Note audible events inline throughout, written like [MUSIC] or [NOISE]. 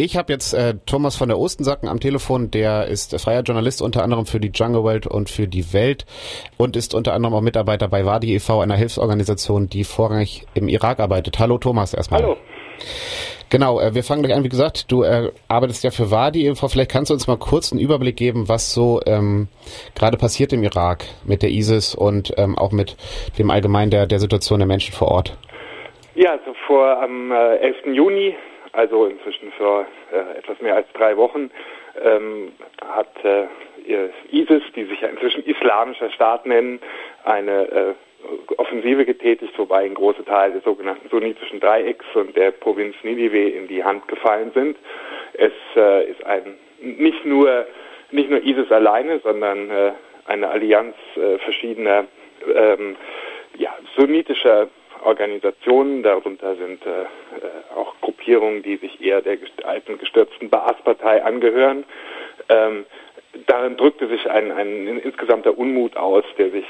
Ich habe jetzt äh, Thomas von der Ostensacken am Telefon, der ist freier Journalist unter anderem für die Jungle World und für die Welt und ist unter anderem auch Mitarbeiter bei Wadi e.V., einer Hilfsorganisation, die vorrangig im Irak arbeitet. Hallo Thomas erstmal. Hallo. Genau, äh, wir fangen gleich an. Wie gesagt, du äh, arbeitest ja für Wadi e.V. Vielleicht kannst du uns mal kurz einen Überblick geben, was so ähm, gerade passiert im Irak mit der ISIS und ähm, auch mit dem allgemein der, der Situation der Menschen vor Ort. Ja, also vor am äh, 11. Juni also inzwischen für äh, etwas mehr als drei Wochen, ähm, hat äh, ISIS, die sich ja inzwischen Islamischer Staat nennen, eine äh, Offensive getätigt, wobei ein großer Teil des sogenannten sunnitischen Dreiecks und der Provinz Ninive in die Hand gefallen sind. Es äh, ist ein nicht nur nicht nur ISIS alleine, sondern äh, eine Allianz äh, verschiedener ähm, ja, sunnitischer Organisationen, darunter sind äh, äh, auch Gruppierungen, die sich eher der alten gestürzten Baas-Partei angehören. Ähm, darin drückte sich ein, ein insgesamter Unmut aus, der sich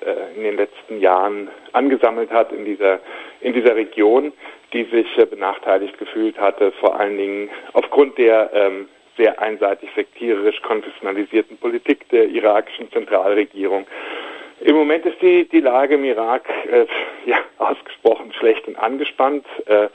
äh, in den letzten Jahren angesammelt hat in dieser, in dieser Region, die sich äh, benachteiligt gefühlt hatte, vor allen Dingen aufgrund der ähm, sehr einseitig sektierisch konfessionalisierten Politik der irakischen Zentralregierung. Im Moment ist die, die Lage im Irak äh, ja, ausgesprochen schlecht und angespannt. Äh,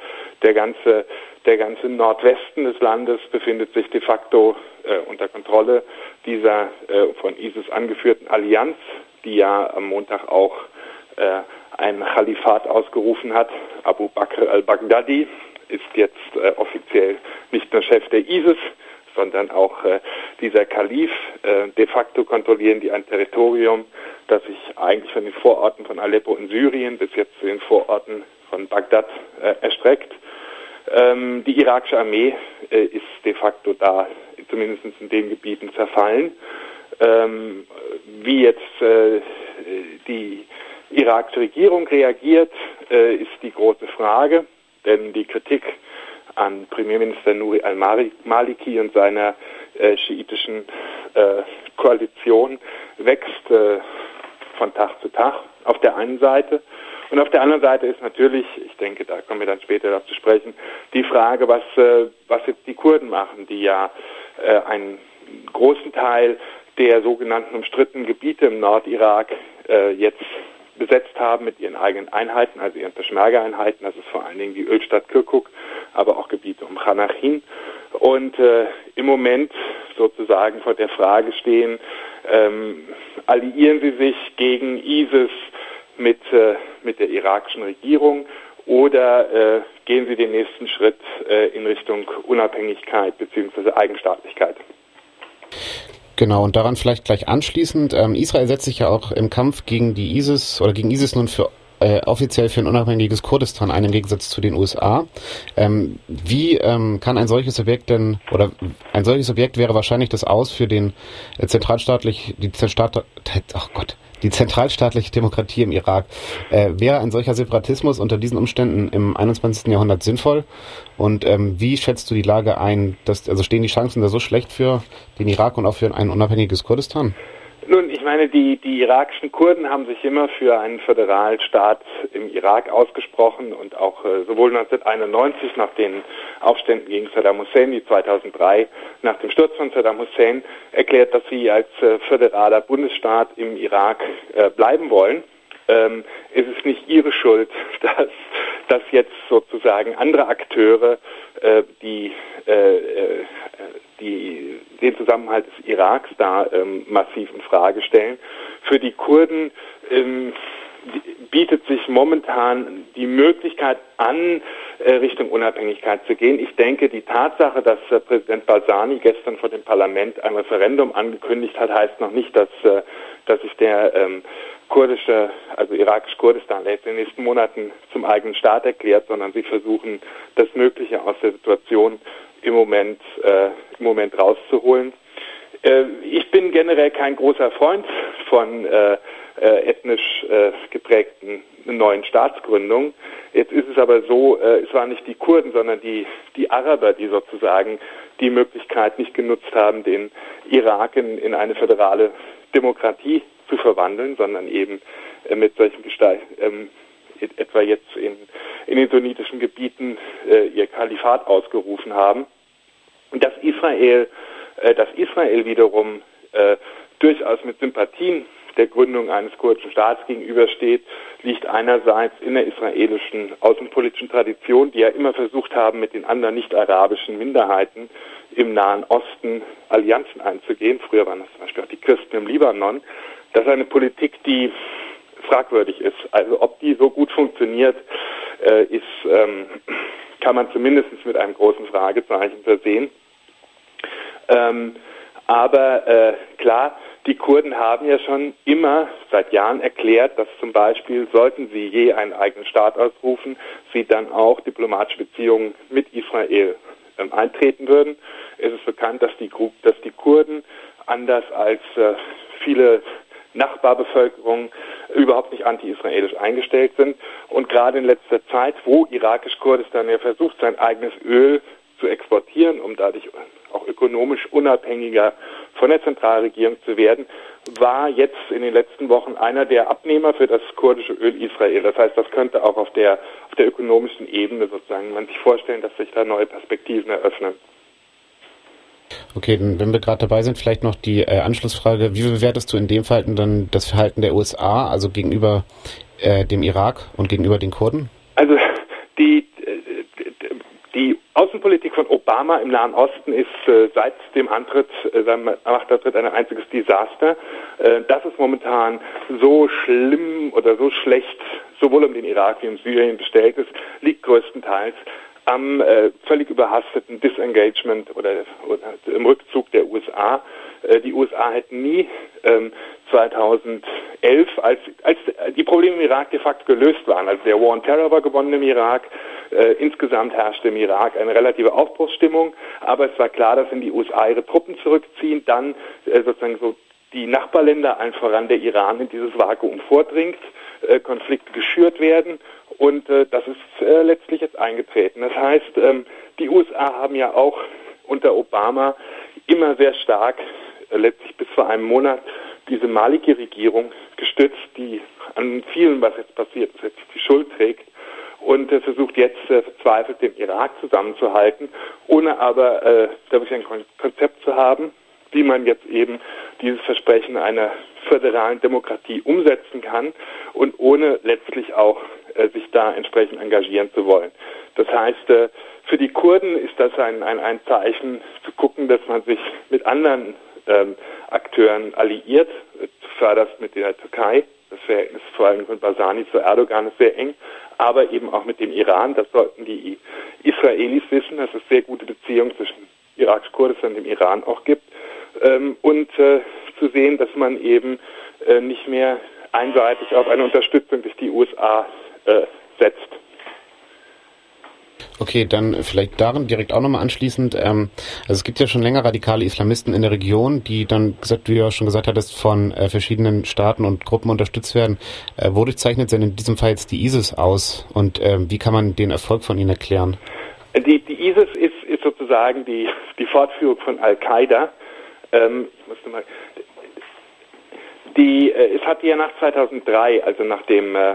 der, ganze, der ganze Nordwesten des Landes befindet sich de facto äh, unter Kontrolle dieser äh, von ISIS angeführten Allianz, die ja am Montag auch äh, ein Khalifat ausgerufen hat. Abu Bakr al-Baghdadi ist jetzt äh, offiziell nicht nur Chef der ISIS, sondern auch äh, dieser Kalif. Äh, de facto kontrollieren die ein Territorium, das sich eigentlich von den Vororten von Aleppo in Syrien bis jetzt zu den Vororten von Bagdad äh, erstreckt. Ähm, die irakische Armee äh, ist de facto da, zumindest in den Gebieten, zerfallen. Ähm, wie jetzt äh, die irakische Regierung reagiert, äh, ist die große Frage, denn die Kritik an Premierminister Nuri al-Maliki und seiner äh, schiitischen äh, Koalition wächst äh, von Tag zu Tag auf der einen Seite. Und auf der anderen Seite ist natürlich, ich denke, da kommen wir dann später darauf zu sprechen, die Frage, was, äh, was jetzt die Kurden machen, die ja äh, einen großen Teil der sogenannten umstrittenen Gebiete im Nordirak äh, jetzt besetzt haben mit ihren eigenen Einheiten, also ihren Peschmerga-Einheiten. Das ist vor allen Dingen die Ölstadt Kirkuk, aber auch Gebiete um Chanachin. Und äh, im Moment sozusagen vor der Frage stehen, ähm, alliieren sie sich gegen ISIS mit, äh, mit der irakischen Regierung oder äh, gehen sie den nächsten Schritt äh, in Richtung Unabhängigkeit bzw. Eigenstaatlichkeit? Genau, und daran vielleicht gleich anschließend, ähm, Israel setzt sich ja auch im Kampf gegen die ISIS oder gegen ISIS nun für äh, offiziell für ein unabhängiges Kurdistan ein im Gegensatz zu den USA. Ähm, wie ähm, kann ein solches Objekt denn oder ein solches Objekt wäre wahrscheinlich das Aus für den äh, zentralstaatlich die Zentralstaat oh Gott die zentralstaatliche Demokratie im Irak. Äh, wäre ein solcher Separatismus unter diesen Umständen im 21. Jahrhundert sinnvoll? Und ähm, wie schätzt du die Lage ein? Dass, also stehen die Chancen da so schlecht für den Irak und auch für ein unabhängiges Kurdistan? Nun, ich meine, die, die irakischen Kurden haben sich immer für einen Föderalstaat im Irak ausgesprochen und auch äh, sowohl 1991 nach den Aufständen gegen Saddam Hussein wie 2003 nach dem Sturz von Saddam Hussein erklärt, dass sie als äh, föderaler Bundesstaat im Irak äh, bleiben wollen. Ähm, ist es nicht ihre Schuld, [LAUGHS] dass, dass jetzt sozusagen andere Akteure, äh, die äh, äh die den Zusammenhalt des Iraks da ähm, massiv in Frage stellen. Für die Kurden ähm, bietet sich momentan die Möglichkeit an, äh, Richtung Unabhängigkeit zu gehen. Ich denke, die Tatsache, dass äh, Präsident Balsani gestern vor dem Parlament ein Referendum angekündigt hat, heißt noch nicht, dass, äh, dass sich der ähm, kurdische, also irakisch-Kurdistan in den nächsten Monaten zum eigenen Staat erklärt, sondern sie versuchen, das Mögliche aus der Situation im Moment, äh, im Moment rauszuholen. Äh, ich bin generell kein großer Freund von äh, äh, ethnisch äh, geprägten neuen Staatsgründungen. Jetzt ist es aber so, äh, es waren nicht die Kurden, sondern die, die Araber, die sozusagen die Möglichkeit nicht genutzt haben, den Irak in, in eine föderale Demokratie zu verwandeln, sondern eben mit solchen Gestalt, ähm, etwa jetzt in, in den sunnitischen Gebieten äh, ihr Kalifat ausgerufen haben. Dass Israel, äh, dass Israel wiederum äh, durchaus mit Sympathien der Gründung eines kurdischen Staats gegenübersteht, liegt einerseits in der israelischen außenpolitischen Tradition, die ja immer versucht haben, mit den anderen nicht-arabischen Minderheiten im Nahen Osten Allianzen einzugehen. Früher waren das zum Beispiel auch die Christen im Libanon. Das ist eine Politik, die fragwürdig ist. Also ob die so gut funktioniert, äh, ist, ähm, kann man zumindest mit einem großen Fragezeichen versehen. Ähm, aber äh, klar, die Kurden haben ja schon immer seit Jahren erklärt, dass zum Beispiel, sollten sie je einen eigenen Staat ausrufen, sie dann auch diplomatische Beziehungen mit Israel ähm, eintreten würden. Es ist bekannt, dass die, dass die Kurden anders als äh, viele Nachbarbevölkerungen überhaupt nicht anti-israelisch eingestellt sind. Und gerade in letzter Zeit, wo irakisch-Kurdistan ja versucht, sein eigenes Öl zu exportieren, um dadurch auch ökonomisch unabhängiger von der Zentralregierung zu werden, war jetzt in den letzten Wochen einer der Abnehmer für das kurdische Öl Israel. Das heißt, das könnte auch auf der, auf der ökonomischen Ebene sozusagen man sich vorstellen, dass sich da neue Perspektiven eröffnen. Okay, wenn wir gerade dabei sind, vielleicht noch die äh, Anschlussfrage. Wie bewertest du in dem Fall dann das Verhalten der USA, also gegenüber äh, dem Irak und gegenüber den Kurden? Also die, die Außenpolitik von Obama im Nahen Osten ist äh, seit dem Antritt, äh, seinem Machtantritt ein einziges Desaster. Äh, dass es momentan so schlimm oder so schlecht sowohl um den Irak wie um Syrien bestellt ist, liegt größtenteils am äh, völlig überhasteten Disengagement oder, oder im Rückzug der USA. Äh, die USA hätten nie ähm, 2011, als, als die Probleme im Irak de facto gelöst waren, also der War on Terror war gewonnen im Irak, äh, insgesamt herrschte im Irak eine relative Aufbruchsstimmung, aber es war klar, dass wenn die USA ihre Truppen zurückziehen, dann äh, sozusagen so die Nachbarländer, allen voran der Iran, in dieses Vakuum vordringt, äh, Konflikte geschürt werden und äh, das ist äh, letztlich jetzt eingetreten. Das heißt, ähm, die USA haben ja auch unter Obama immer sehr stark, äh, letztlich bis vor einem Monat, diese Maliki-Regierung gestützt, die an vielen, was jetzt passiert ist, jetzt die Schuld trägt und äh, versucht jetzt äh, verzweifelt den Irak zusammenzuhalten, ohne aber äh, wirklich ein Konzept zu haben, wie man jetzt eben dieses Versprechen einer föderalen Demokratie umsetzen kann und ohne letztlich auch sich da entsprechend engagieren zu wollen. Das heißt, äh, für die Kurden ist das ein, ein, ein Zeichen zu gucken, dass man sich mit anderen ähm, Akteuren alliiert, äh, förderst mit der Türkei. Das Verhältnis vor allem von Basani zu Erdogan ist sehr eng, aber eben auch mit dem Iran. Das sollten die Israelis wissen, dass es sehr gute Beziehungen zwischen Iraks-Kurdistan und dem Iran auch gibt. Ähm, und äh, zu sehen, dass man eben äh, nicht mehr einseitig auf eine Unterstützung durch die USA äh, setzt. Okay, dann vielleicht darin direkt auch nochmal anschließend. Ähm, also es gibt ja schon länger radikale Islamisten in der Region, die dann, gesagt, wie du ja schon gesagt hattest, von äh, verschiedenen Staaten und Gruppen unterstützt werden. Äh, wodurch zeichnet denn in diesem Fall jetzt die ISIS aus und äh, wie kann man den Erfolg von ihnen erklären? Die, die ISIS ist, ist sozusagen die, die Fortführung von Al-Qaida. Ähm, mal, die, äh, es hat ja nach 2003, also nach dem äh,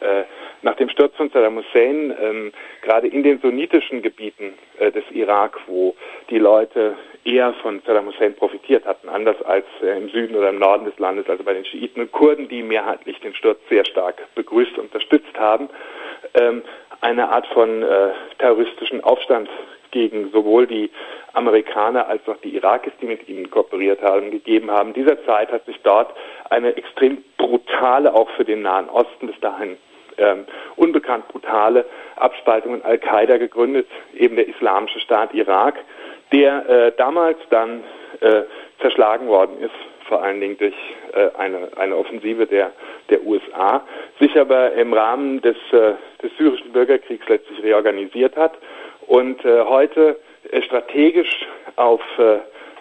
äh, nach dem Sturz von Saddam Hussein, ähm, gerade in den sunnitischen Gebieten äh, des Irak, wo die Leute eher von Saddam Hussein profitiert hatten, anders als äh, im Süden oder im Norden des Landes, also bei den Schiiten und Kurden, die mehrheitlich den Sturz sehr stark begrüßt und unterstützt haben, ähm, eine Art von äh, terroristischen Aufstand gegen sowohl die Amerikaner als auch die Irakis, die mit ihnen kooperiert haben, gegeben haben. In dieser Zeit hat sich dort eine extrem brutale, auch für den Nahen Osten bis dahin ähm, unbekannt brutale Abspaltung in Al-Qaida gegründet, eben der Islamische Staat Irak, der äh, damals dann äh, zerschlagen worden ist, vor allen Dingen durch äh, eine, eine Offensive der, der USA, sich aber im Rahmen des, äh, des syrischen Bürgerkriegs letztlich reorganisiert hat und äh, heute äh, strategisch auf,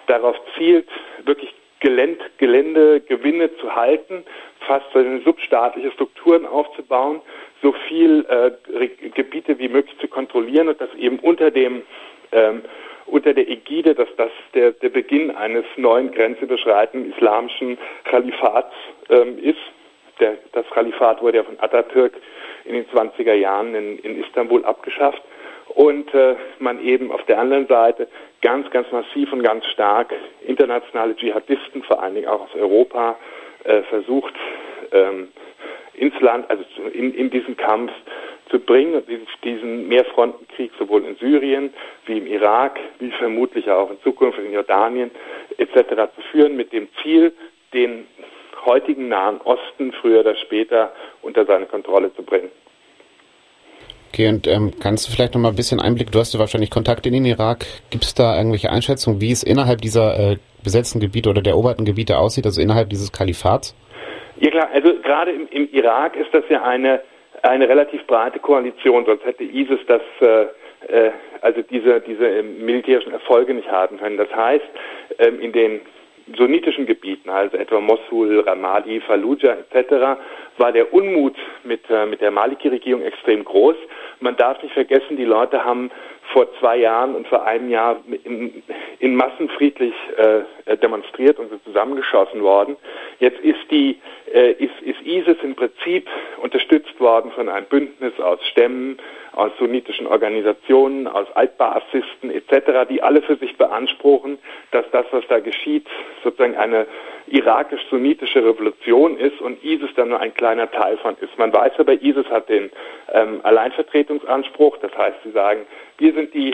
darauf zielt, wirklich Gelände, Geländegewinne zu halten, fast substaatliche Strukturen aufzubauen, so viel äh, Gebiete wie möglich zu kontrollieren und das eben unter dem ähm, unter der Ägide, dass das der, der Beginn eines neuen grenzüberschreitenden islamischen Kalifats ähm, ist. Der, das Kalifat wurde ja von Atatürk in den 20er Jahren in, in Istanbul abgeschafft und äh, man eben auf der anderen Seite ganz, ganz massiv und ganz stark internationale Dschihadisten, vor allen Dingen auch aus Europa, äh, versucht ähm, ins Land, also in, in diesen Kampf zu bringen und diesen Mehrfrontenkrieg sowohl in Syrien wie im Irak, wie vermutlich auch in Zukunft in Jordanien etc. zu führen, mit dem Ziel, den heutigen Nahen Osten früher oder später unter seine Kontrolle zu bringen. Okay, und ähm, kannst du vielleicht noch mal ein bisschen Einblick, du hast ja wahrscheinlich Kontakt in den Irak, gibt es da irgendwelche Einschätzungen, wie es innerhalb dieser äh, besetzten Gebiete oder der eroberten Gebiete aussieht, also innerhalb dieses Kalifats? Ja klar, also gerade im, im Irak ist das ja eine, eine relativ breite Koalition, sonst hätte ISIS das äh, äh, also diese, diese ähm, militärischen Erfolge nicht haben können. Das heißt, ähm, in den sunnitischen Gebieten, also etwa Mosul, Ramadi, Fallujah etc., war der Unmut mit, äh, mit der Maliki-Regierung extrem groß. Man darf nicht vergessen, die Leute haben vor zwei Jahren und vor einem Jahr in, in Massen friedlich äh, demonstriert und sind zusammengeschossen worden. Jetzt ist die äh, ist, ist ISIS im Prinzip unterstützt worden von einem Bündnis aus Stämmen, aus sunnitischen Organisationen, aus Altbaassisten etc., die alle für sich beanspruchen, dass das, was da geschieht, sozusagen eine irakisch-sunnitische Revolution ist und ISIS dann nur ein kleiner Teil von ist. Man weiß aber, ISIS hat den ähm, Alleinvertretungsanspruch, das heißt, sie sagen, wir sind die,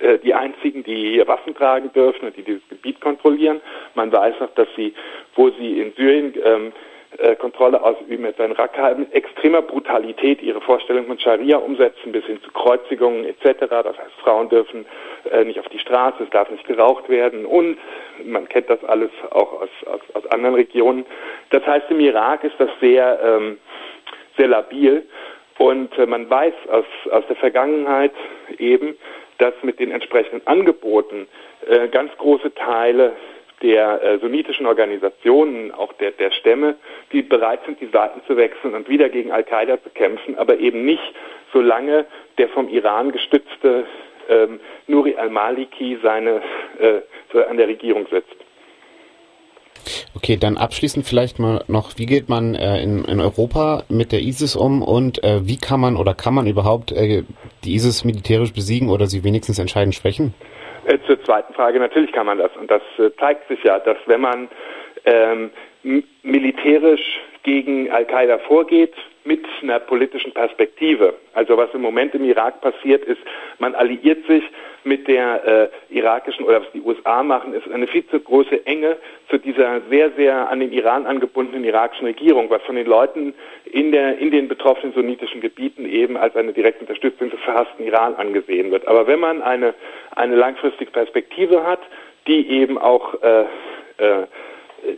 äh, die Einzigen, die hier Waffen tragen dürfen und die dieses Gebiet kontrollieren. Man weiß auch, dass sie, wo sie in Syrien ähm, äh, Kontrolle ausüben, mit seinen Raqqa mit extremer Brutalität ihre Vorstellung von Scharia umsetzen, bis hin zu Kreuzigungen etc. Das heißt, Frauen dürfen äh, nicht auf die Straße, es darf nicht geraucht werden und man kennt das alles auch aus, aus, aus anderen Regionen. Das heißt, im Irak ist das sehr, ähm, sehr labil und äh, man weiß aus, aus der Vergangenheit eben, dass mit den entsprechenden Angeboten äh, ganz große Teile der äh, sunnitischen Organisationen, auch der, der Stämme, die bereit sind, die Seiten zu wechseln und wieder gegen Al-Qaida zu kämpfen, aber eben nicht, solange der vom Iran gestützte ähm, Nuri al-Maliki seine äh, an der Regierung sitzt. Okay, dann abschließend vielleicht mal noch, wie geht man äh, in, in Europa mit der ISIS um und äh, wie kann man oder kann man überhaupt äh, die ISIS militärisch besiegen oder sie wenigstens entscheidend schwächen? Äh, zur zweiten Frage, natürlich kann man das. Und das äh, zeigt sich ja, dass wenn man ähm, militärisch gegen Al-Qaida vorgeht, mit einer politischen Perspektive. Also was im Moment im Irak passiert ist, man alliiert sich mit der äh, irakischen oder was die USA machen, ist eine viel zu große Enge zu dieser sehr, sehr an den Iran angebundenen irakischen Regierung, was von den Leuten in, der, in den betroffenen sunnitischen Gebieten eben als eine direkte Unterstützung des verhassten Iran angesehen wird. Aber wenn man eine, eine langfristige Perspektive hat, die eben auch äh, äh,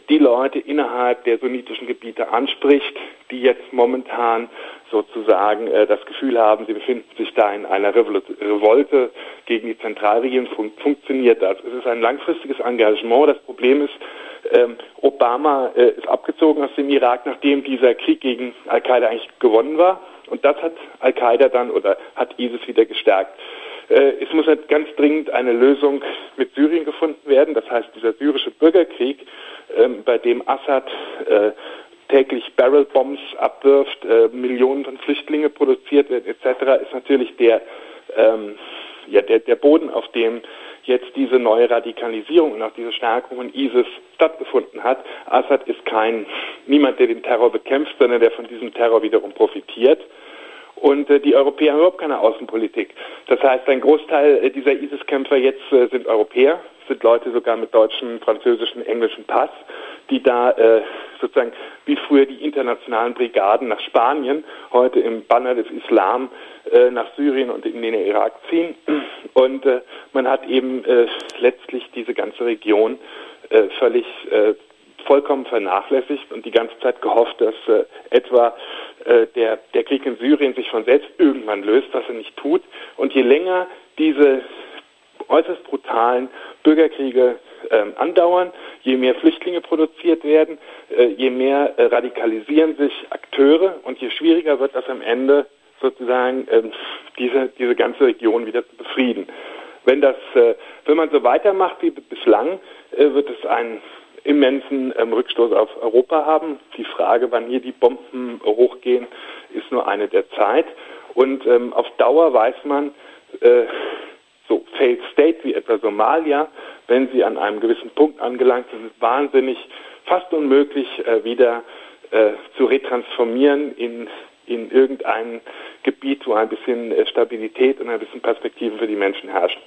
die Leute innerhalb der sunnitischen Gebiete anspricht, die jetzt momentan sozusagen äh, das Gefühl haben, sie befinden sich da in einer Revolte gegen die Zentralregierung, fun funktioniert das. Es ist ein langfristiges Engagement. Das Problem ist, ähm, Obama äh, ist abgezogen aus dem Irak, nachdem dieser Krieg gegen Al-Qaida eigentlich gewonnen war. Und das hat Al-Qaida dann oder hat ISIS wieder gestärkt. Äh, es muss halt ganz dringend eine Lösung mit Syrien gefunden werden. Das heißt, dieser syrische Bürgerkrieg, bei dem Assad äh, täglich Barrelbombs abwirft, äh, Millionen von Flüchtlingen produziert wird etc., ist natürlich der, ähm, ja, der, der Boden, auf dem jetzt diese neue Radikalisierung und auch diese Stärkung von ISIS stattgefunden hat. Assad ist kein niemand, der den Terror bekämpft, sondern der von diesem Terror wiederum profitiert. Und äh, die Europäer haben überhaupt keine Außenpolitik. Das heißt, ein Großteil äh, dieser ISIS-Kämpfer jetzt äh, sind Europäer, sind Leute sogar mit deutschem, französischem, englischem Pass, die da äh, sozusagen wie früher die internationalen Brigaden nach Spanien, heute im Banner des Islam äh, nach Syrien und in den Irak ziehen. Und äh, man hat eben äh, letztlich diese ganze Region äh, völlig äh, vollkommen vernachlässigt und die ganze Zeit gehofft, dass äh, etwa äh, der, der Krieg in Syrien sich von selbst irgendwann löst, was er nicht tut. Und je länger diese äußerst brutalen Bürgerkriege äh, andauern, je mehr Flüchtlinge produziert werden, äh, je mehr äh, radikalisieren sich Akteure und je schwieriger wird das am Ende sozusagen ähm, diese, diese ganze Region wieder zu befrieden. Wenn das, äh, wenn man so weitermacht wie bislang, wird es einen immensen ähm, Rückstoß auf Europa haben. Die Frage, wann hier die Bomben hochgehen, ist nur eine der Zeit. Und ähm, auf Dauer weiß man, äh, so Failed State wie etwa Somalia, wenn sie an einem gewissen Punkt angelangt sind, ist es wahnsinnig, fast unmöglich, äh, wieder äh, zu retransformieren in, in irgendein Gebiet, wo ein bisschen äh, Stabilität und ein bisschen Perspektive für die Menschen herrschen.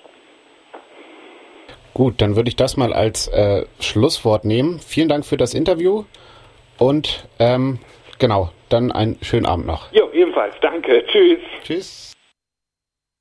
Gut, dann würde ich das mal als äh, Schlusswort nehmen. Vielen Dank für das Interview und ähm, genau, dann einen schönen Abend noch. Jo, ebenfalls. Danke. Tschüss. Tschüss.